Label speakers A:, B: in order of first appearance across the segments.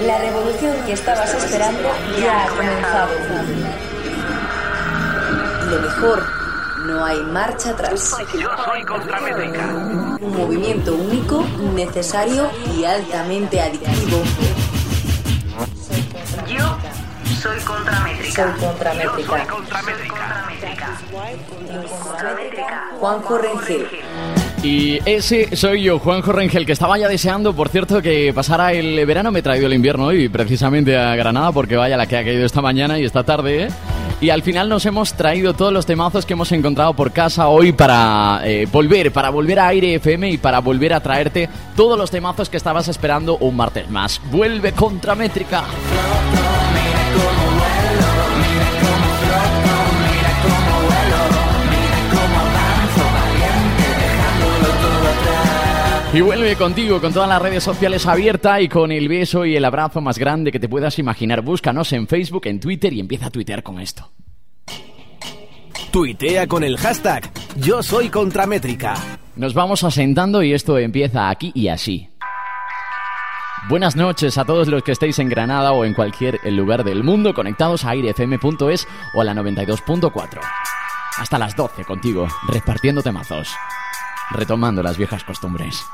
A: La revolución que estabas esperando ya ha comenzado. Lo mejor, no hay marcha atrás.
B: Yo soy Contramétrica.
A: Un movimiento único, necesario y altamente adictivo.
B: Yo soy Contramétrica.
A: Soy Contramétrica.
B: Yo soy Contramétrica.
A: Juanjo Rengel.
C: Y ese soy yo, Juanjo Rengel, que estaba ya deseando, por cierto, que pasara el verano. Me he traído el invierno hoy, precisamente a Granada, porque vaya la que ha caído esta mañana y esta tarde, ¿eh? Y al final nos hemos traído todos los temazos que hemos encontrado por casa hoy para eh, volver, para volver a Aire FM y para volver a traerte todos los temazos que estabas esperando un martes más. Vuelve Contramétrica. Y vuelve contigo con todas las redes sociales abiertas y con el beso y el abrazo más grande que te puedas imaginar. Búscanos en Facebook, en Twitter y empieza a tuitear con esto.
D: Tuitea con el hashtag Yo soy Contramétrica.
C: Nos vamos asentando y esto empieza aquí y así. Buenas noches a todos los que estéis en Granada o en cualquier lugar del mundo conectados a airefm.es o a la 92.4. Hasta las 12 contigo, repartiendo temazos, retomando las viejas costumbres.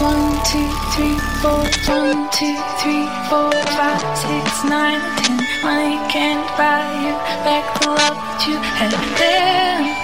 E: One, two, three, four, five, six, nine, ten. Money can't buy you back the love that you had then.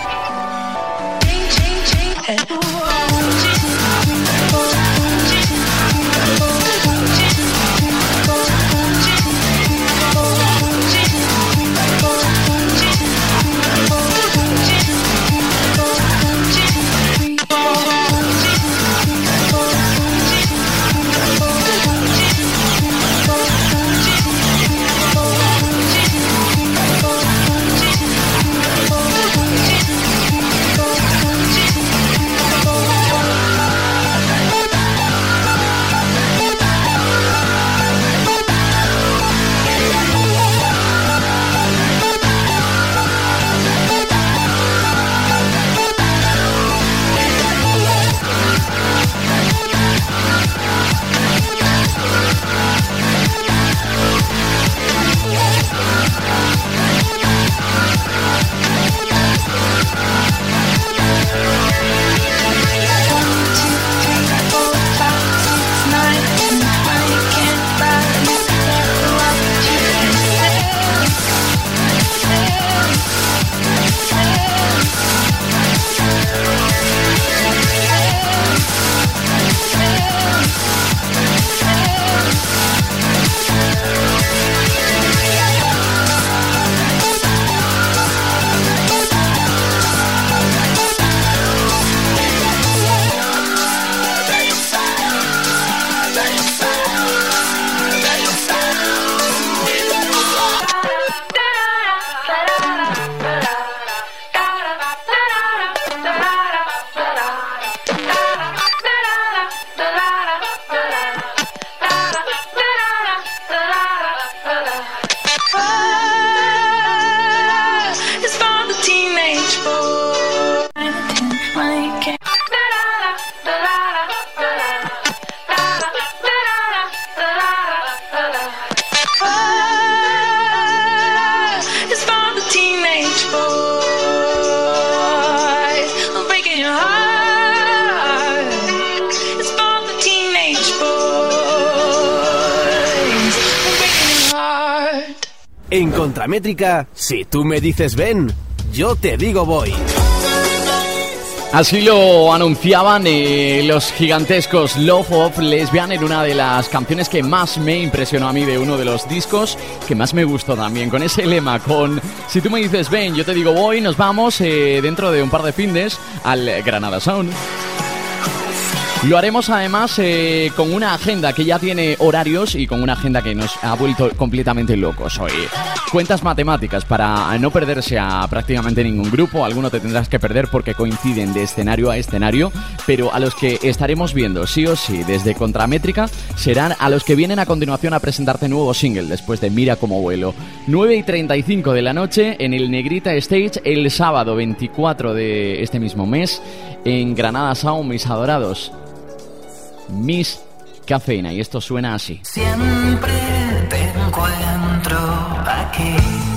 D: En Contramétrica, si tú me dices ven, yo te digo voy.
F: Así lo anunciaban eh, los gigantescos Love of Lesbian en una de las canciones que más me impresionó a mí de uno de los discos que más me gustó también. Con ese lema, con si tú me dices ven, yo te digo voy, nos vamos eh, dentro de un par de findes al Granada Sound. Lo haremos además eh, con una agenda que ya tiene horarios y con una agenda que nos ha vuelto completamente locos hoy. Cuentas matemáticas para no perderse a prácticamente ningún grupo. Alguno te tendrás que perder porque coinciden de escenario a escenario, pero a los que estaremos viendo sí o sí desde Contramétrica serán a los que vienen a continuación a presentarte nuevo single después de Mira como vuelo. 9 y 35 de la noche en el Negrita Stage el sábado 24 de este mismo mes en Granada Sound, mis adorados. Miss Cafeína y esto suena así.
A: Siempre te encuentro aquí.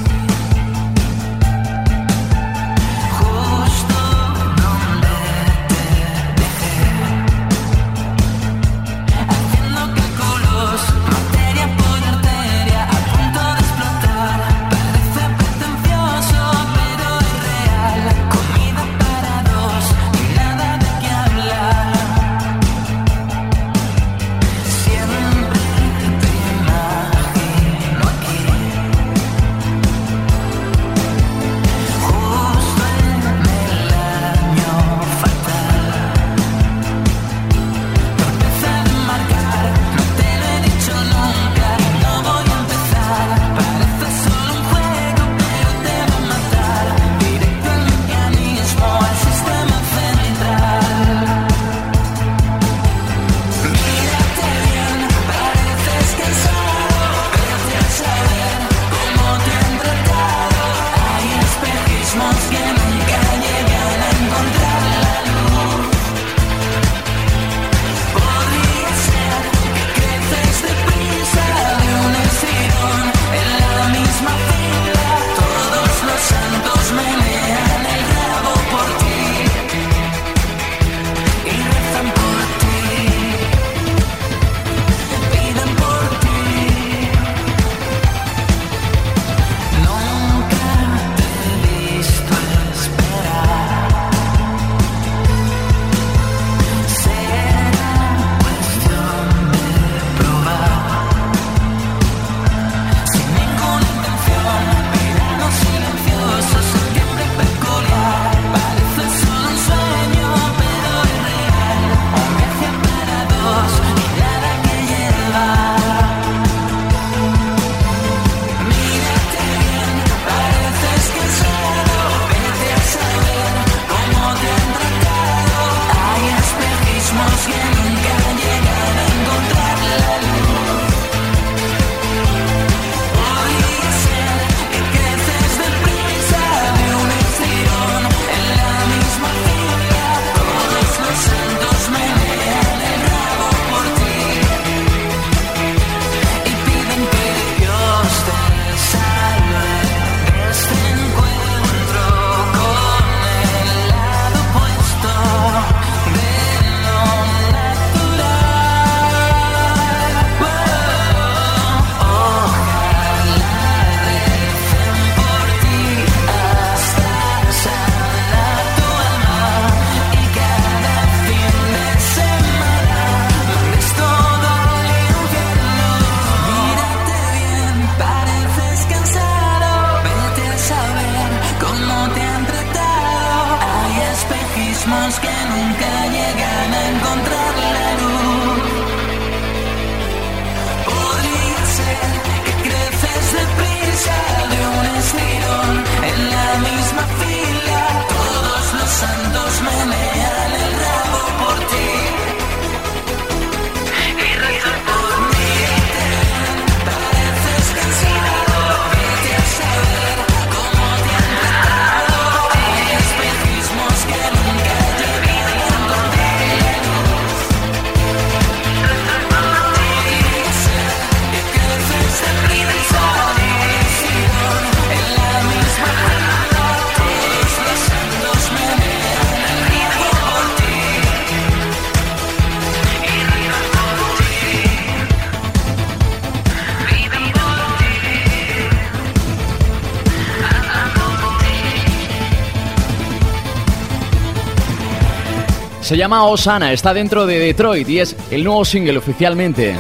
G: Se llama Osana, está dentro de Detroit y es el nuevo single oficialmente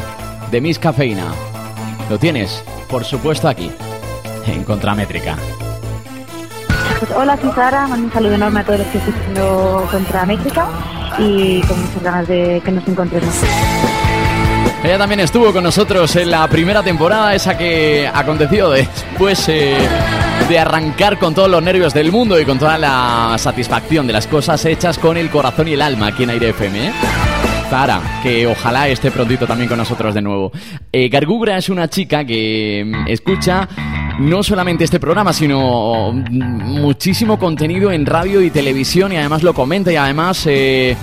G: de Miss Cafeína. Lo tienes, por supuesto, aquí, en Contramétrica.
H: Pues hola, soy Sara, mando un saludo enorme a todos los que están haciendo contra México y con muchas ganas de que nos encontremos.
G: Ella también estuvo con nosotros en la primera temporada, esa que aconteció después eh, de arrancar con todos los nervios del mundo y con toda la satisfacción de las cosas hechas con el corazón y el alma aquí en Aire FM. ¿eh? Zara, que ojalá esté prontito también con nosotros de nuevo. Eh, es una chica que mm, escucha no solamente este programa, sino mm, muchísimo contenido en radio y televisión y además lo comenta y además... eh,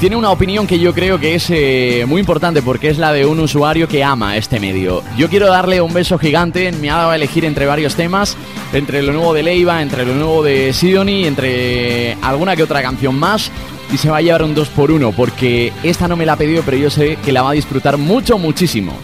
G: tiene una opinión que yo creo que es eh, muy importante porque es la de un usuario que ama este medio. Yo quiero darle un beso gigante, me ha dado a elegir entre varios temas, entre lo nuevo de Leiva, entre lo nuevo de Sidonie, entre alguna que otra canción más. Y se va a llevar un 2 por 1 porque esta no me la ha pedido, pero yo sé que la va a disfrutar mucho, muchísimo.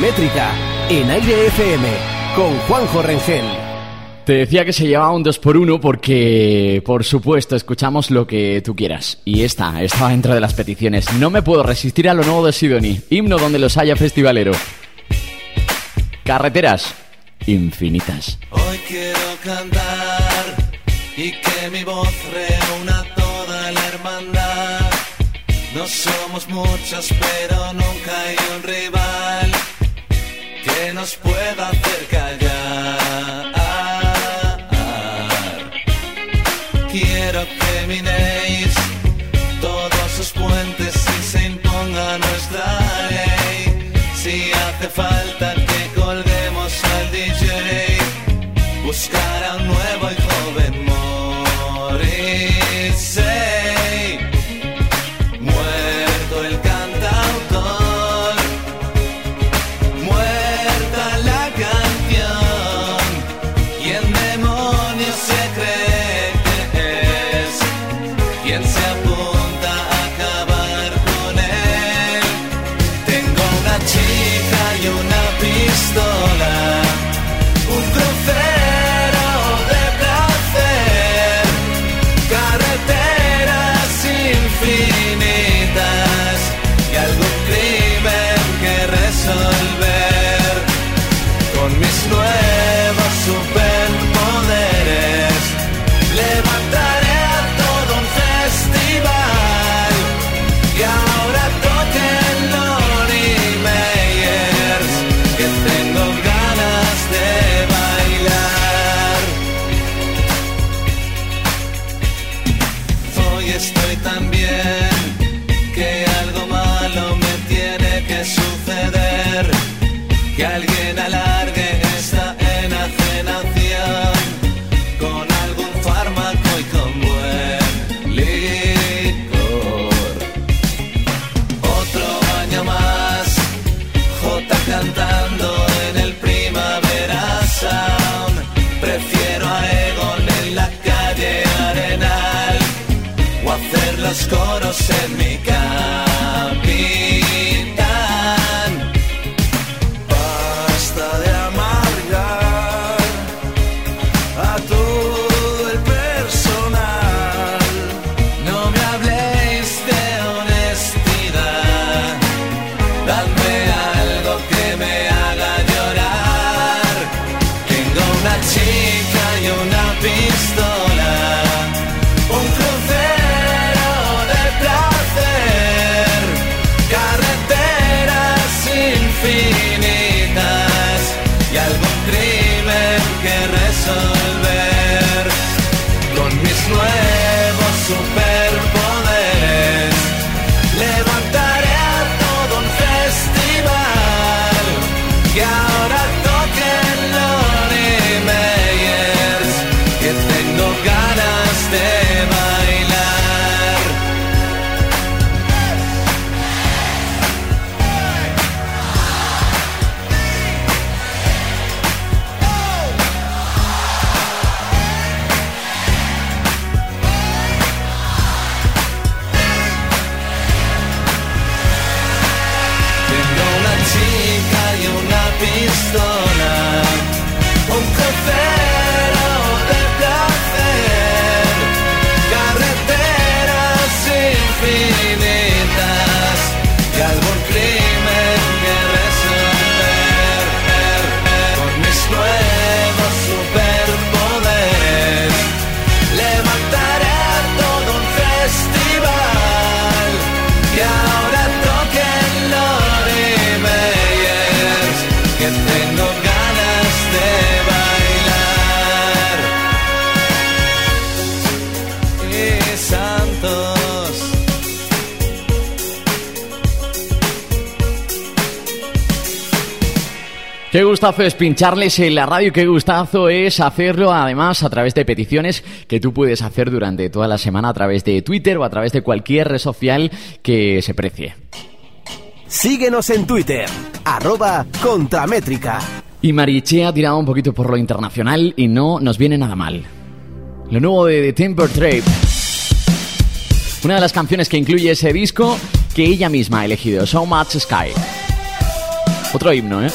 D: métrica en Aire FM con Juanjo Rengel.
G: Te decía que se llevaba un 2x1 porque, por supuesto, escuchamos lo que tú quieras. Y esta estaba dentro de las peticiones. No me puedo resistir a lo nuevo de Sidoni, himno donde los haya festivalero. Carreteras infinitas.
I: Hoy quiero cantar y que mi voz reúna toda
J: la hermandad. No somos muchos, pero nunca hay un rival nos pueda
I: acercar. gustazo es pincharles en la radio, qué gustazo es hacerlo además a través de peticiones que tú puedes hacer durante toda la semana a través de Twitter o a través de cualquier red social que se precie.
D: Síguenos en Twitter, arroba contramétrica.
I: Y Mariche ha tirado un poquito por lo internacional y no nos viene nada mal. Lo nuevo de The Timber Trape. Una de las canciones que incluye ese disco que ella misma ha elegido, So Much Sky. Otro himno, ¿eh?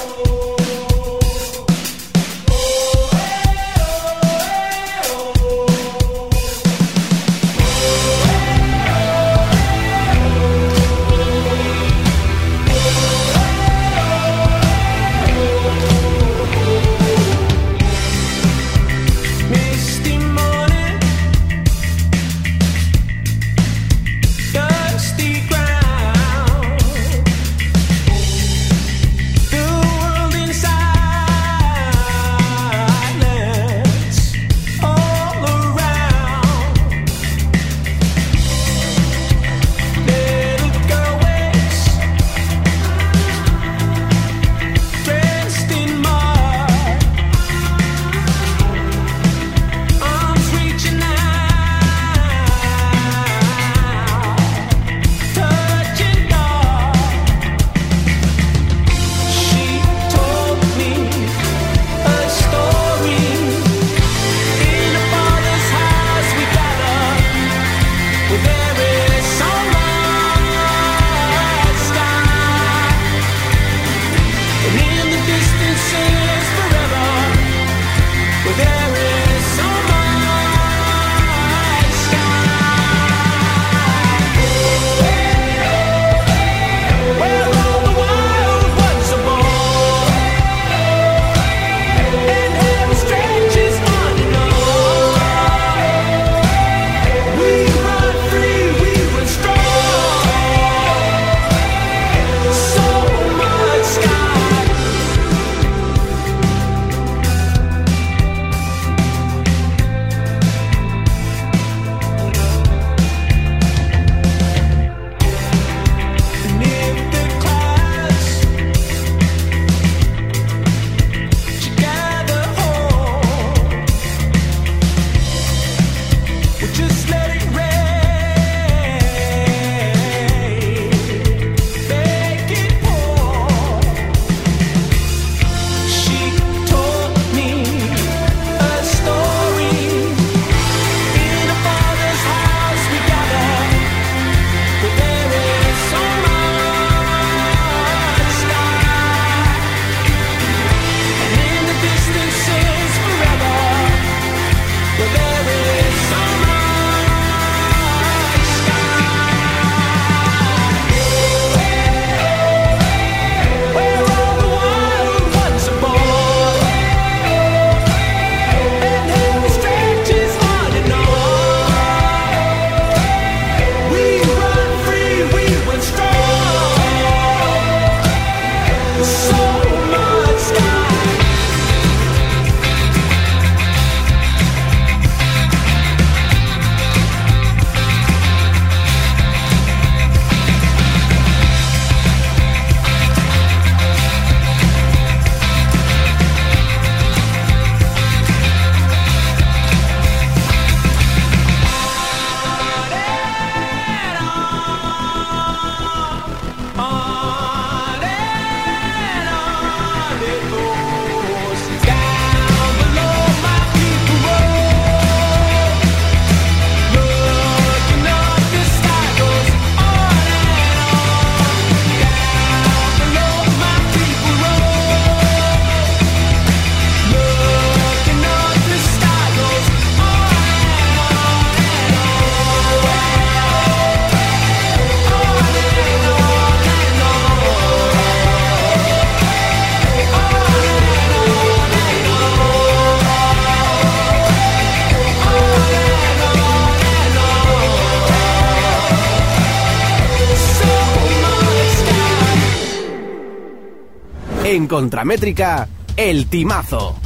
D: En Contramétrica, el timazo.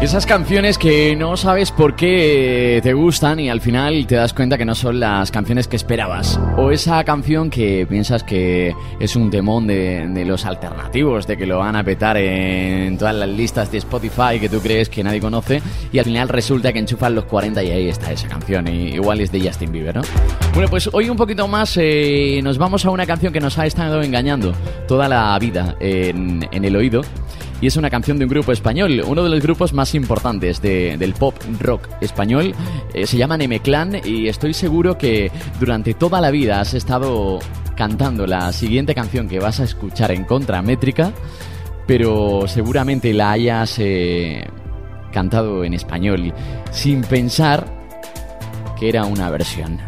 F: Esas canciones que no sabes por qué te gustan y al final te das cuenta que no son las canciones que esperabas. O esa canción que piensas que es un temón de, los alternativos, de que lo van a petar en todas las listas de Spotify que tú crees que nadie conoce y al final resulta que enchufan los 40 y ahí está esa canción. Y igual es de Justin Bieber, ¿no? Bueno, pues hoy un poquito más eh, nos vamos a una canción que nos ha estado engañando toda la vida en el oído y es una canción de un grupo español, uno de los grupos más importantes de- del pop rock español. Eh, se llaman M-Clan y estoy seguro que durante toda la vida has estado cantando la siguiente canción que vas a escuchar en Contramétrica, pero seguramente la hayas eh, cantado en español sin pensar que era una versión.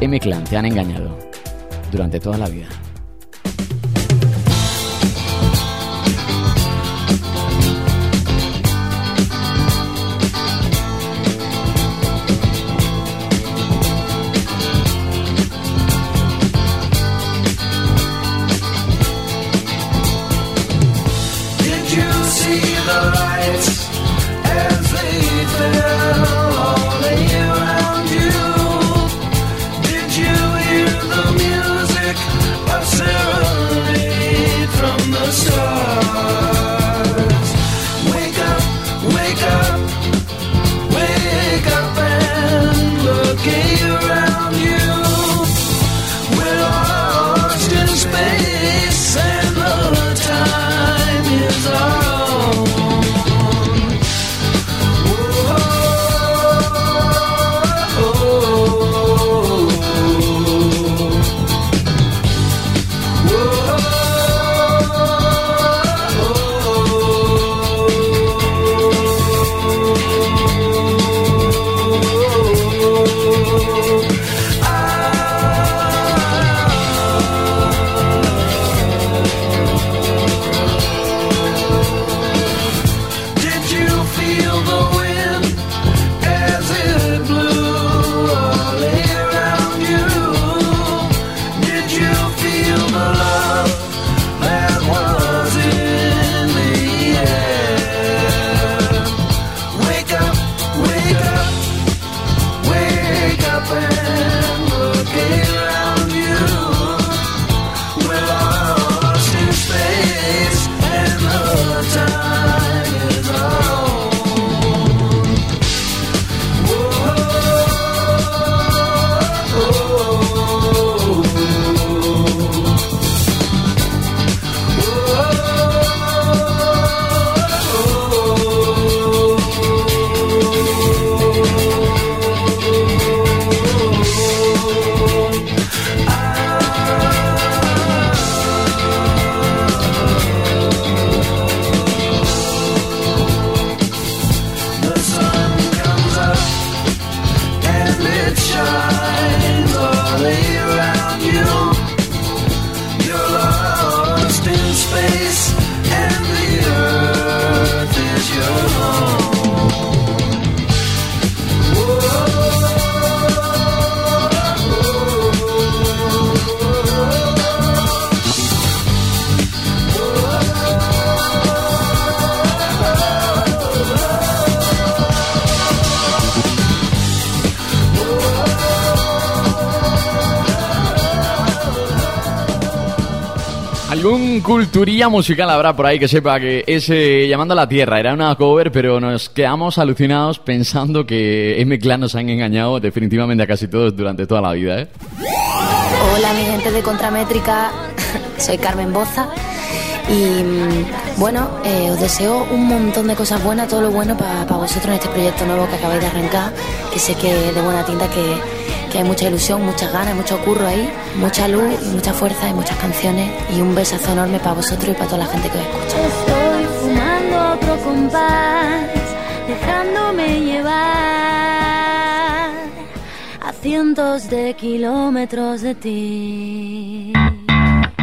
F: M-Clan, te han engañado durante toda la vida. so culturilla musical habrá por ahí que sepa que ese Llamando a la Tierra. Era una cover, pero nos quedamos alucinados pensando que M-Clan nos han engañado definitivamente a casi todos durante toda la vida, ¿eh?
K: Hola mi gente de Contramétrica, soy Carmen Boza y bueno, eh, os deseo un montón de cosas buenas, todo lo bueno para vosotros en este proyecto nuevo que acabáis de arrancar, que sé que de buena tinta, que, que hay mucha ilusión, muchas ganas, mucho curro ahí, mucha luz y mucha fuerza y muchas canciones y un besazo enorme para vosotros y para toda la gente que os escucha.
L: Estoy fumando otro compás, dejándome llevar a cientos de kilómetros de ti.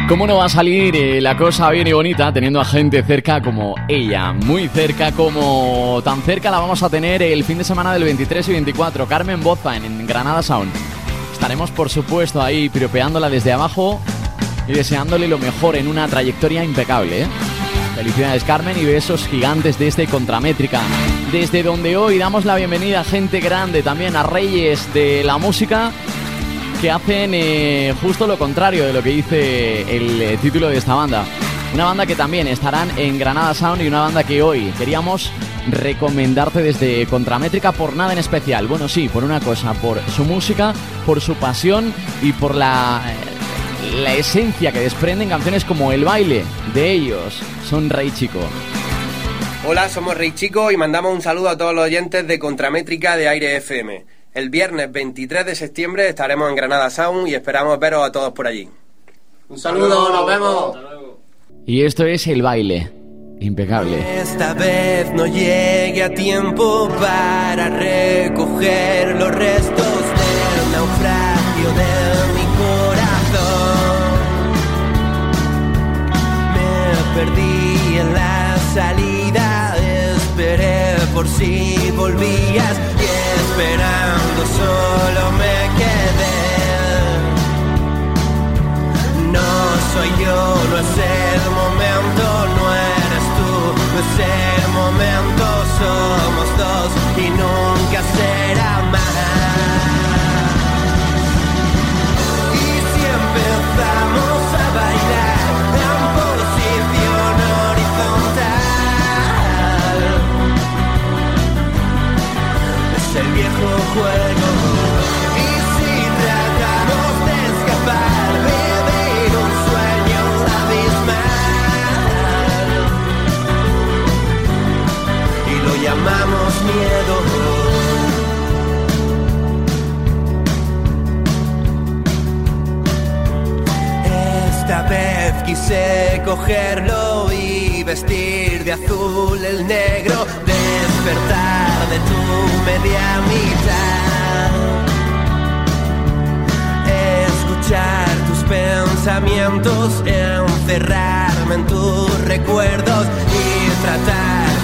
F: ¿Cómo no va a salir eh, la cosa bien y bonita teniendo a gente cerca como ella? Muy cerca como tan cerca la vamos a tener el fin de semana del 23 y 24. Carmen Boza en, Granada Sound. Estaremos por supuesto ahí piropeándola desde abajo y deseándole lo mejor en una trayectoria impecable. ¿eh? Felicidades Carmen y besos gigantes desde Contramétrica, desde donde hoy damos la bienvenida a gente grande, también a reyes de la música que hacen eh, justo lo contrario de lo que dice el eh, título de esta banda. Una banda que también estarán en Granada Sound y una banda que hoy queríamos recomendarte desde Contramétrica por nada en especial. Bueno, sí, por una cosa, por su música, por su pasión y por la, eh, la esencia que desprenden canciones como El baile de ellos. Son Rey Chico.
M: Hola, somos Rey Chico y mandamos un saludo a todos los oyentes de Contramétrica de Aire FM. El viernes 23 de septiembre estaremos en Granada Sound y esperamos veros a todos por allí. Un saludo, nos vemos.
F: Y esto es El baile. Impecable.
N: Esta vez no llegue a tiempo para recoger los restos del naufragio de mi corazón. Me perdí en la salida, esperé por si volvías esperando solo me quedé. No soy yo, no es el momento, no eres tú, no es el momento, somos dos y nunca será más. Y si empezamos viejo juego. Y si tratamos de escapar, vivir un sueño abismal y lo llamamos miedo. Esta vez quise cogerlo y vestir de azul el negro, despertar de tu media mitad, escuchar tus pensamientos, encerrarme en tus recuerdos y tratar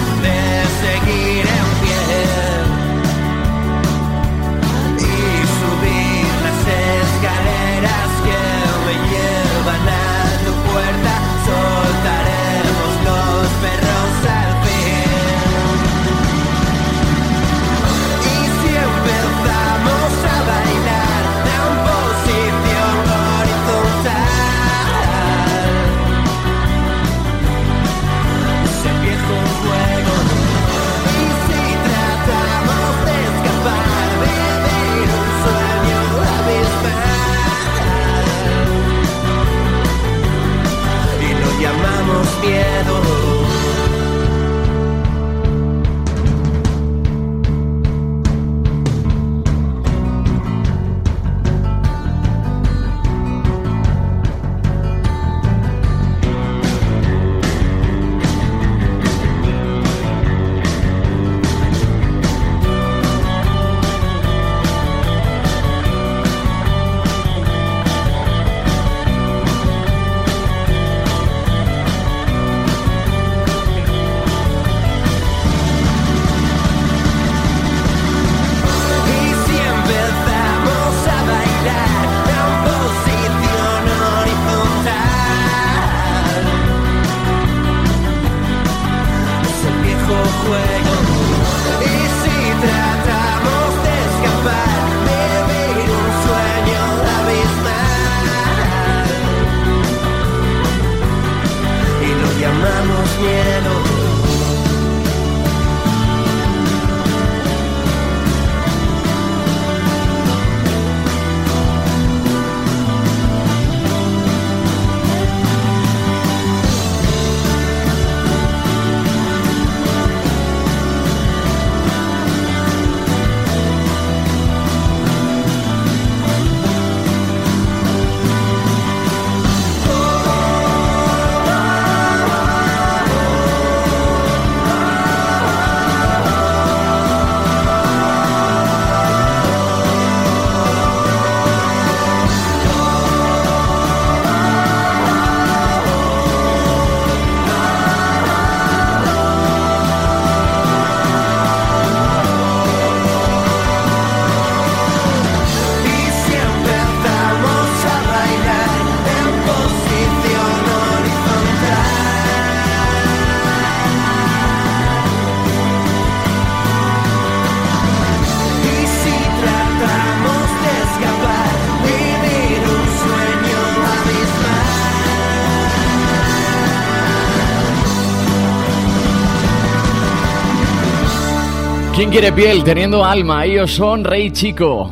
F: quiere piel teniendo alma? Ellos son Rey Chico.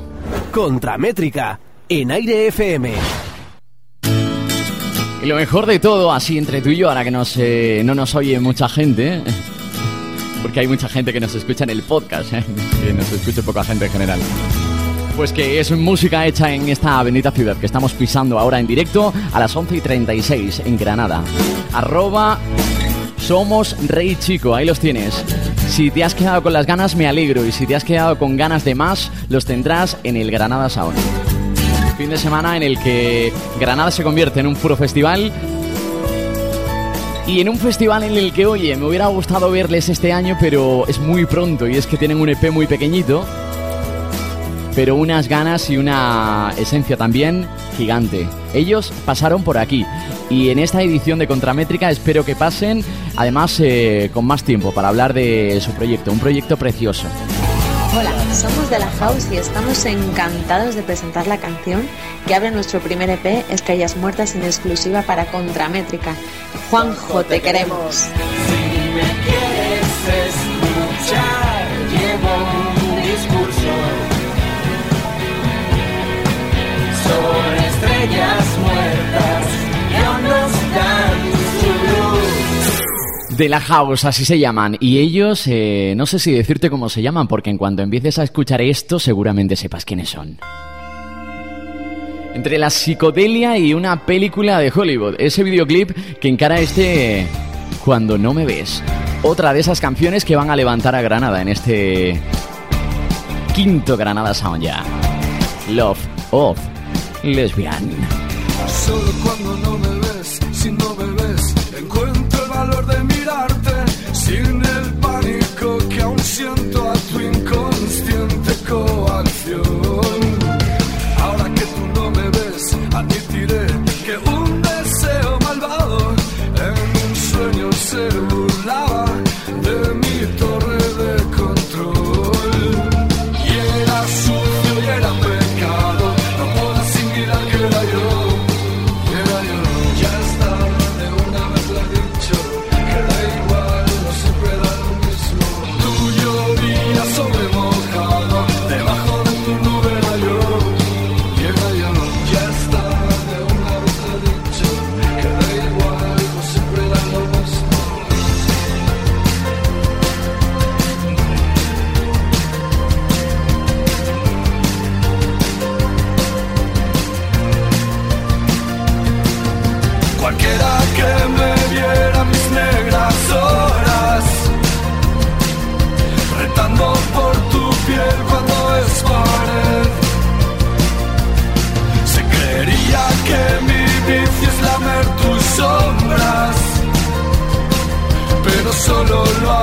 D: Contramétrica en Aire FM.
F: Y lo mejor de todo, así entre tú y yo, ahora que nos, eh, no nos oye mucha gente, ¿eh? porque hay mucha gente que nos escucha en el podcast, ¿eh? que nos escucha poca gente en general. Pues que es música hecha en esta bendita ciudad que estamos pisando ahora en directo a las 11 y 36 en Granada. Arroba somos Rey Chico, ahí los tienes. Si te has quedado con las ganas, me alegro. Y si te has quedado con ganas de más, los tendrás en el Granada Sound. Fin de semana en el que Granada se convierte en un puro festival. Y en un festival en el que, oye, me hubiera gustado verles este año, pero es muy pronto y es que tienen un EP muy pequeñito pero unas ganas y una esencia también gigante. Ellos pasaron por aquí y en esta edición de Contramétrica espero que pasen, además eh, con más tiempo para hablar de su proyecto, un proyecto precioso.
O: Hola, somos de la House y estamos encantados de presentar la canción que abre nuestro primer EP, Estrellas Muertas, en exclusiva para Contramétrica. Juanjo, te queremos.
A: me quieres escuchar, llevo un discurso sobre
F: De la House, así se llaman. Y ellos, eh, no sé si decirte cómo se llaman, porque en cuanto empieces a escuchar esto, seguramente sepas quiénes son. Entre la psicodelia y una película de Hollywood. Ese videoclip que encara este Cuando no me ves. Otra de esas canciones que van a levantar a Granada en este quinto Granada Sound ya. Love of Lesbian.
P: Solo cuando no me ves, si no me ves, encuentro el valor de mirarte sin el pánico que aún siento a tu inconsciente coacción. Solo lo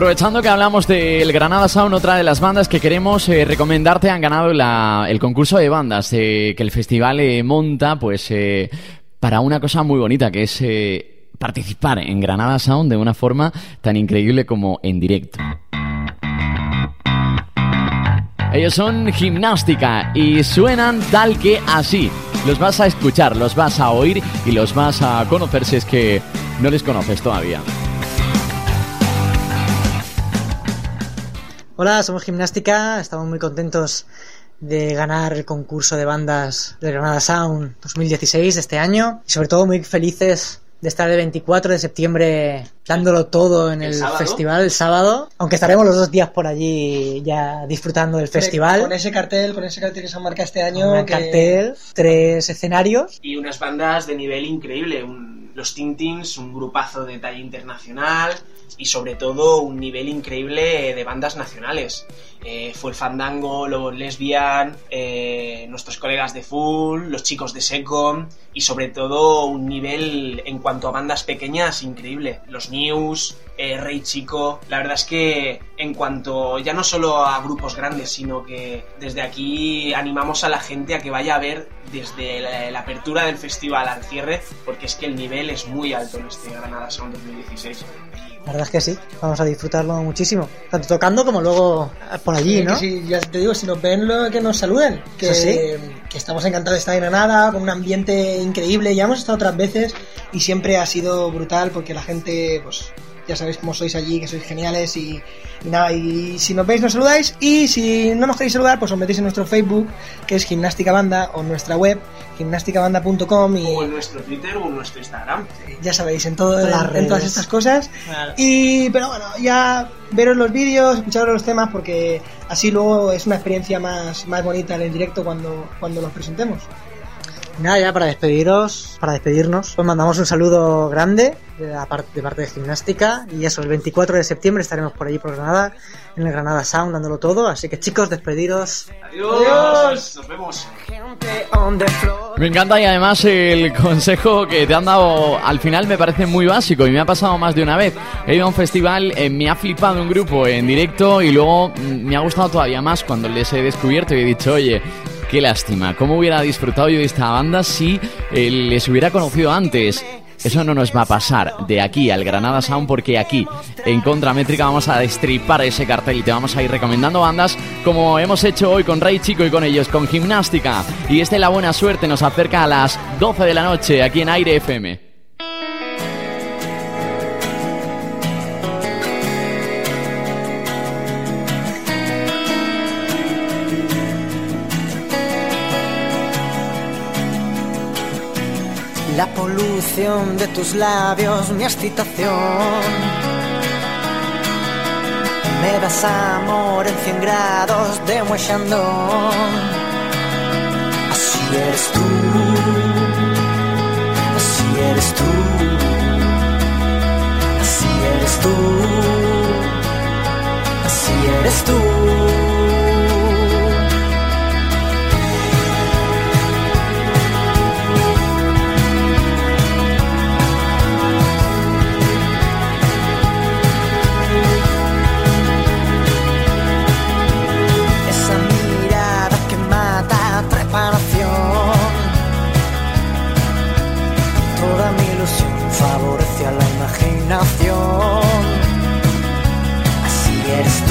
F: Aprovechando que hablamos del Granada Sound, otra de las bandas que queremos eh, recomendarte han ganado el concurso de bandas eh, que el festival eh, monta, pues para una cosa muy bonita que es participar en Granada Sound de una forma tan increíble como en directo. Ellos son gimnástica y suenan tal que así. Los vas a escuchar, los vas a oír y los vas a conocer si es que no les conoces todavía.
Q: Hola, somos Gimnástica, estamos muy contentos de ganar el concurso de bandas de Granada Sound 2016 de este año y sobre todo muy felices de estar el 24 de septiembre dándolo todo en
R: ¿El
Q: el, festival el sábado, aunque estaremos los dos días por allí ya disfrutando del festival.
R: Con ese cartel, con ese cartel que se han marcado este año.
Q: Un
R: que-
Q: cartel, tres escenarios.
S: Y unas bandas de nivel increíble. un- los Tintins, un grupazo de talla internacional y sobre todo un nivel increíble de bandas nacionales. Eh, fue el Fandango, los Lesbian, eh, nuestros colegas de Full, los chicos de Secom y sobre todo un nivel en cuanto a bandas pequeñas increíble. Los News, eh, Rey Chico, la verdad es que en cuanto ya no solo a grupos grandes, sino que desde aquí animamos a la gente a que vaya a ver desde la, la apertura del festival al cierre, porque es que el nivel es muy alto en este Granada Sound 2016.
Q: La verdad es que sí, vamos a disfrutarlo muchísimo. Tanto tocando como luego por allí,
R: Sí,
Q: ¿no?
R: si, ya te digo, si nos ven, lo- que nos saluden. Que,
Q: sí.
R: que estamos encantados de estar en Granada, con un ambiente increíble. Ya hemos estado otras veces y siempre ha sido brutal porque la gente, pues ya sabéis cómo sois allí, que sois geniales y, y nada. Y si nos veis, nos saludáis. Y si no nos queréis saludar, pues os metéis en nuestro Facebook, que es Gimnástica Banda, o en nuestra web, gimnásticabanda.com. Y
S: O en nuestro Twitter o en nuestro Instagram.
R: ya sabéis, en, todo,
Q: Las
R: en, en todas estas cosas. Y, pero bueno, ya veros los vídeos, escucharos los temas, porque así luego es una experiencia más, más bonita en el directo cuando, cuando los presentemos.
Q: Nada, ya para despediros, para despedirnos, os mandamos un saludo grande de, la par- de parte de Gimnástica y eso, el 24 de septiembre estaremos por allí por Granada, en el Granada Sound dándolo todo, así que chicos, despediros.
S: Adiós. Nos vemos.
F: Me encanta y además el consejo que te han dado al final me parece muy básico y me ha pasado más de una vez. He ido a un festival, eh, me ha flipado un grupo en directo y luego mm, me ha gustado todavía más cuando les he descubierto y he dicho, oye, qué lástima, cómo hubiera disfrutado yo de esta banda si eh, les hubiera conocido antes. Eso no nos va a pasar de aquí al Granada Sound porque aquí en Contramétrica vamos a destripar ese cartel y te vamos a ir recomendando bandas como hemos hecho hoy con Rey Chico y con ellos, con Gimnástica. Y este La Buena Suerte nos acerca a las 12 de la noche aquí en Aire FM.
T: La polución de tus labios, mi excitación. Me das amor en 100 grados de Muechandón. Así eres tú, así eres tú, así eres tú, así eres tú. Así eres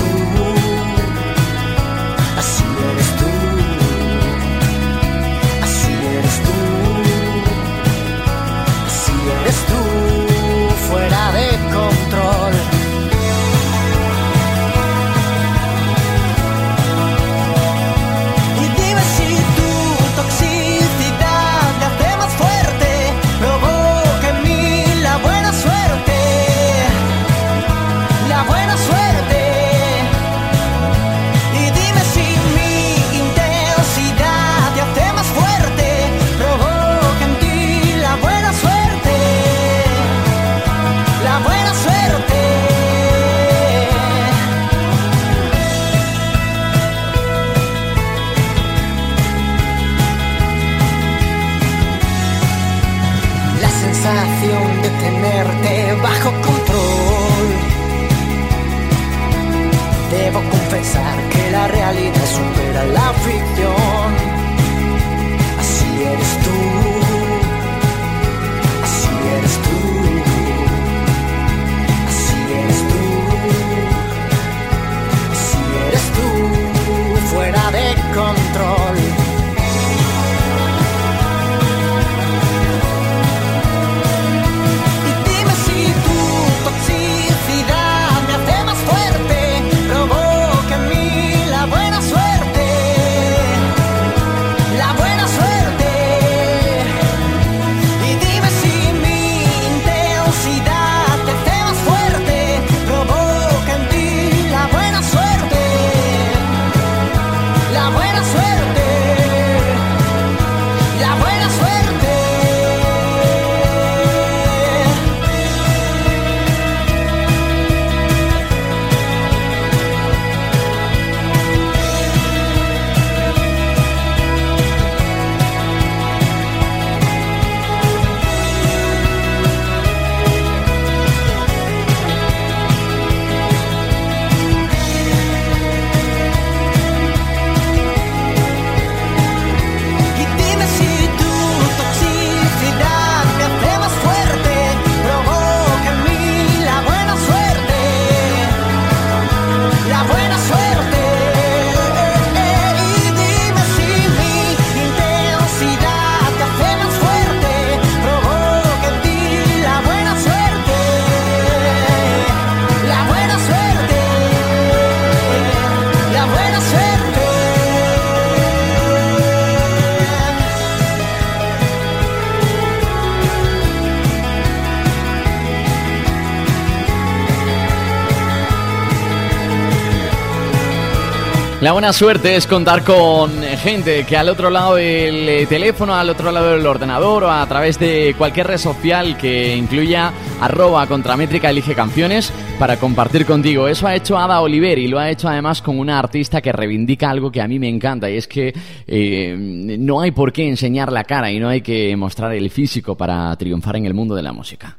T: La buena suerte
F: es contar con gente que al otro lado del eh, teléfono, al otro lado del ordenador o a través de cualquier red social que incluya arroba contramétrica elige canciones para compartir contigo. Eso ha hecho Ada Oliver y lo ha hecho además con una artista que reivindica algo que a mí me encanta y es que eh, no hay por qué enseñar la cara y no hay que mostrar el físico para triunfar en el mundo de la música.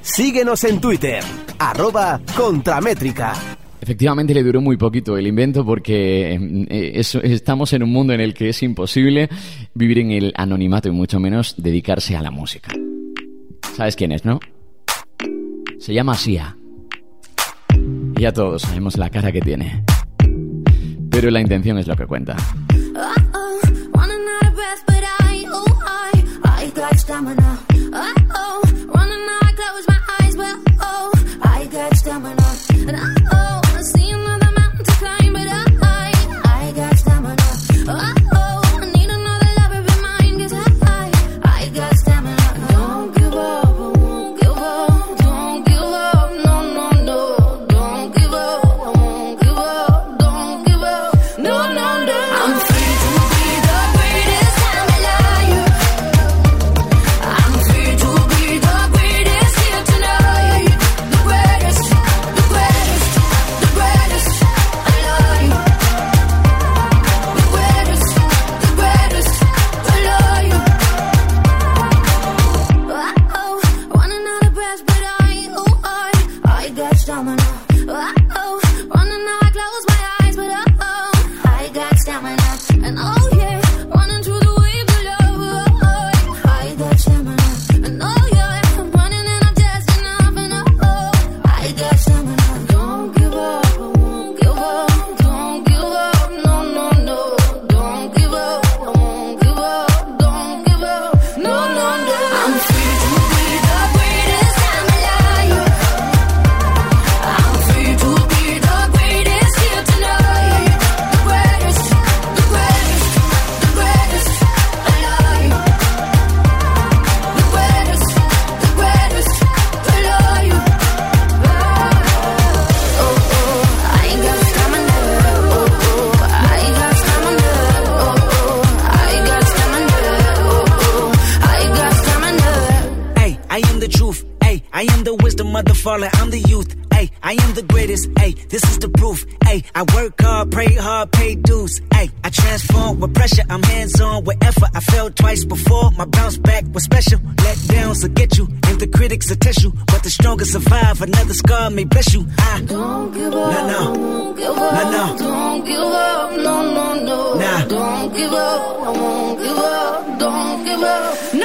D: Síguenos en Twitter, arroba contramétrica.
F: Efectivamente le duró muy poquito el invento porque eh, es- estamos en un mundo en el que es imposible vivir en el anonimato y mucho menos dedicarse a la música. ¿Sabes quién es, no? Se llama Sia. Y ya todos sabemos la cara que tiene. Pero la intención es lo que cuenta.
L: Running
U: hands on wherever I fell twice before. My bounce back was special. Let downs will get you, and the critics will test you. But the strongest survive. Another scar may bless you. I
L: don't give up.
U: Nah, no.
L: Give up.
U: Nah, no.
L: Don't give up. No, no, no.
U: Nah.
L: Don't give up. I won't give up. Don't give up. No.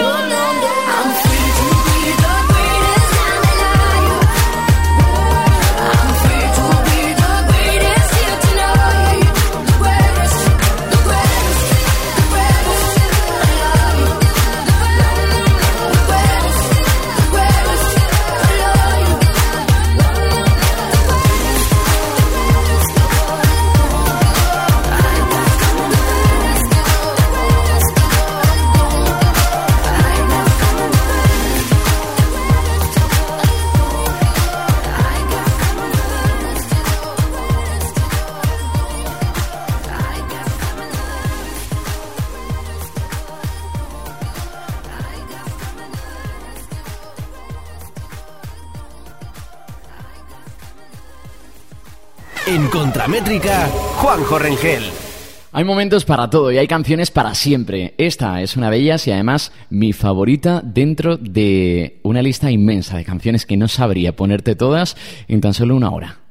D: Contramétrica, Juanjo Rengel.
V: Hay momentos para todo y hay canciones para siempre. Esta es una de ellas y además mi favorita dentro de una lista inmensa de canciones que no sabría ponerte todas en tan solo una hora.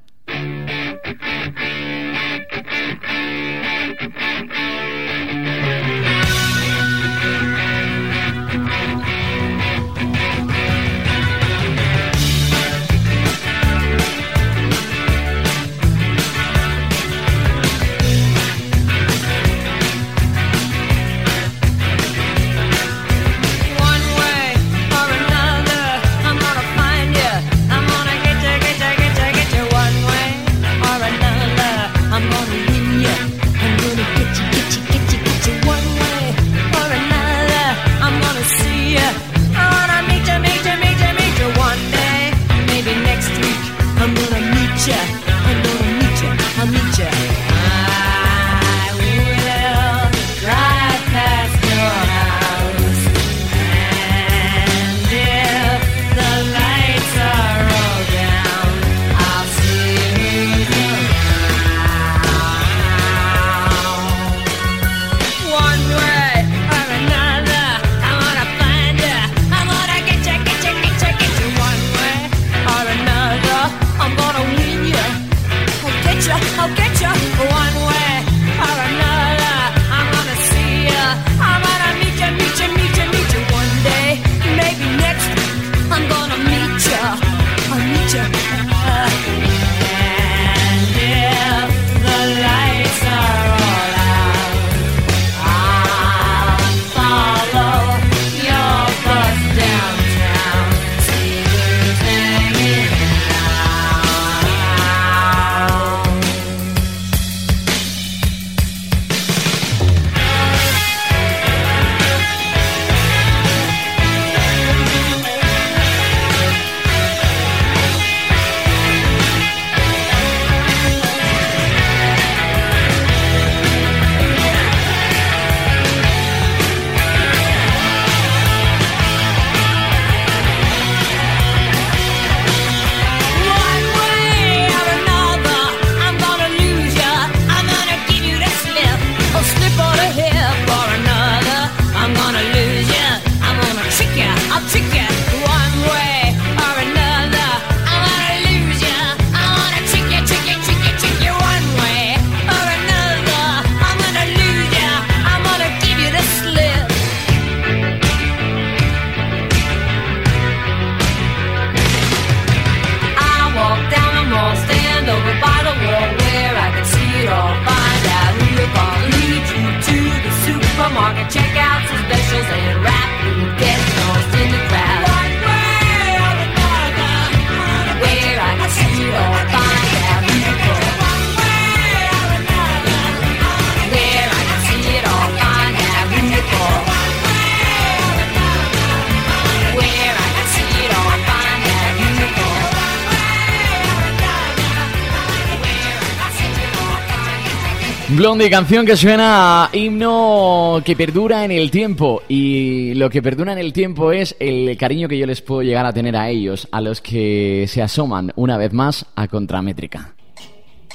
F: Blondie, canción que suena a himno que perdura en el tiempo. Y lo que perdura en el tiempo es el cariño que yo les puedo llegar a tener a ellos, a los que se asoman una vez más a Contramétrica.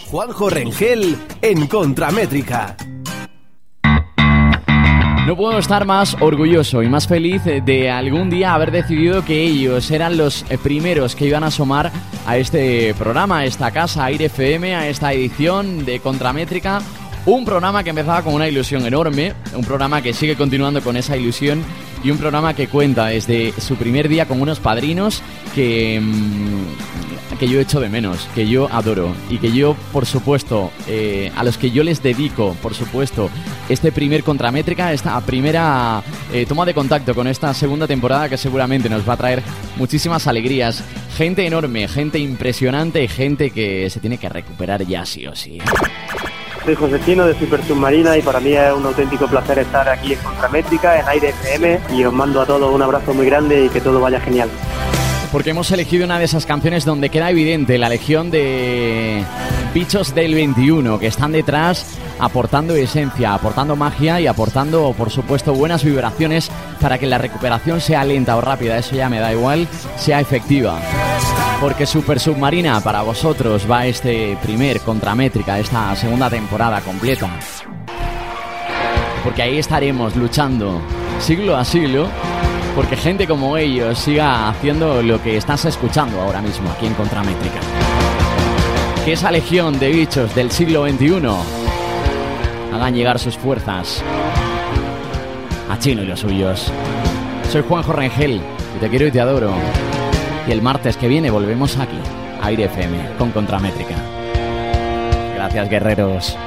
D: Juanjo Rengel en Contramétrica.
F: No puedo estar más orgulloso y más feliz de algún día haber decidido que ellos eran los primeros que iban a asomar a este programa, a esta casa, a Aire FM, a esta edición de Contramétrica. Un programa que empezaba con una ilusión enorme, un programa que sigue continuando con esa ilusión y un programa que cuenta desde su primer día con unos padrinos que, mm, que yo echo de menos, que yo adoro y que yo, por supuesto, eh, a los que yo les dedico, por supuesto, este primer contramétrica, esta primera eh, toma de contacto con esta segunda temporada que seguramente nos va a traer muchísimas alegrías. Gente enorme, gente impresionante, gente que se tiene que recuperar ya sí o sí.
W: Soy José Chino de Super Submarina y para mí es un auténtico placer estar aquí en Contramétrica, en Aire FM y os mando a todos un abrazo muy grande y que todo vaya genial.
F: Porque hemos elegido una de esas canciones donde queda evidente la legión de bichos del 21 que están detrás aportando esencia, aportando magia y aportando, por supuesto, buenas vibraciones para que la recuperación sea lenta o rápida, eso ya me da igual, sea efectiva. Porque Super Submarina para vosotros va este primer contramétrica, esta segunda temporada completa. Porque ahí estaremos luchando siglo a siglo porque gente como ellos siga haciendo lo que estás escuchando ahora mismo aquí en Contramétrica. Que esa legión de bichos del siglo XXI hagan llegar sus fuerzas a Chino y los suyos. Soy Juanjo Rengel y te quiero y te adoro. Y el martes que viene volvemos aquí, Aire FM, con Contramétrica. Gracias, guerreros.